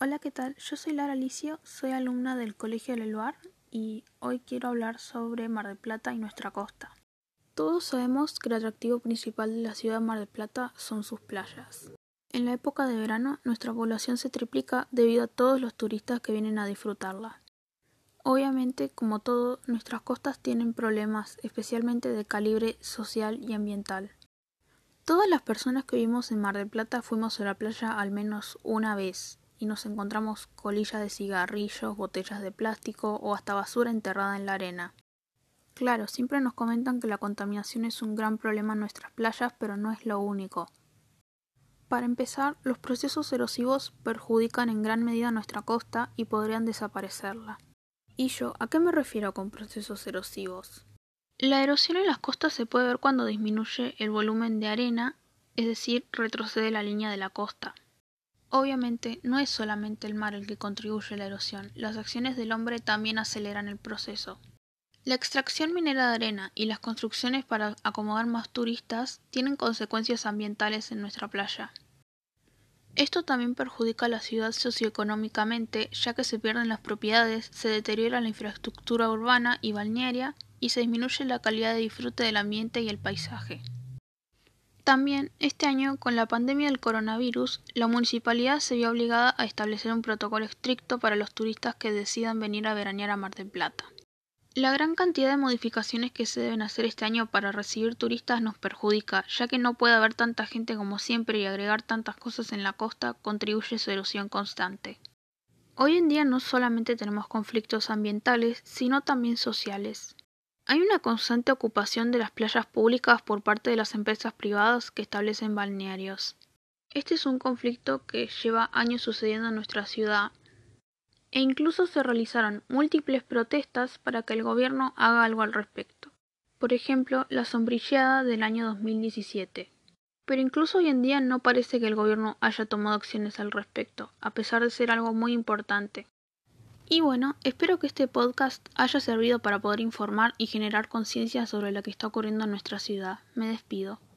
Hola, ¿qué tal? Yo soy Lara Alicio, soy alumna del Colegio Leluar y hoy quiero hablar sobre Mar del Plata y nuestra costa. Todos sabemos que el atractivo principal de la ciudad de Mar del Plata son sus playas. En la época de verano, nuestra población se triplica debido a todos los turistas que vienen a disfrutarla. Obviamente, como todo, nuestras costas tienen problemas, especialmente de calibre social y ambiental. Todas las personas que vivimos en Mar del Plata fuimos a la playa al menos una vez, y nos encontramos colillas de cigarrillos, botellas de plástico o hasta basura enterrada en la arena. Claro, siempre nos comentan que la contaminación es un gran problema en nuestras playas, pero no es lo único. Para empezar, los procesos erosivos perjudican en gran medida nuestra costa y podrían desaparecerla. ¿Y yo a qué me refiero con procesos erosivos? La erosión en las costas se puede ver cuando disminuye el volumen de arena, es decir, retrocede la línea de la costa. Obviamente, no es solamente el mar el que contribuye a la erosión, las acciones del hombre también aceleran el proceso. La extracción minera de arena y las construcciones para acomodar más turistas tienen consecuencias ambientales en nuestra playa. Esto también perjudica a la ciudad socioeconómicamente, ya que se pierden las propiedades, se deteriora la infraestructura urbana y balnearia y se disminuye la calidad de disfrute del ambiente y el paisaje. También, este año, con la pandemia del coronavirus, la municipalidad se vio obligada a establecer un protocolo estricto para los turistas que decidan venir a veranear a Mar del Plata. La gran cantidad de modificaciones que se deben hacer este año para recibir turistas nos perjudica, ya que no puede haber tanta gente como siempre y agregar tantas cosas en la costa contribuye a su erosión constante. Hoy en día no solamente tenemos conflictos ambientales, sino también sociales. Hay una constante ocupación de las playas públicas por parte de las empresas privadas que establecen balnearios. Este es un conflicto que lleva años sucediendo en nuestra ciudad e incluso se realizaron múltiples protestas para que el gobierno haga algo al respecto. Por ejemplo, la sombrilleada del año 2017. Pero incluso hoy en día no parece que el gobierno haya tomado acciones al respecto, a pesar de ser algo muy importante. Y bueno, espero que este podcast haya servido para poder informar y generar conciencia sobre lo que está ocurriendo en nuestra ciudad. Me despido.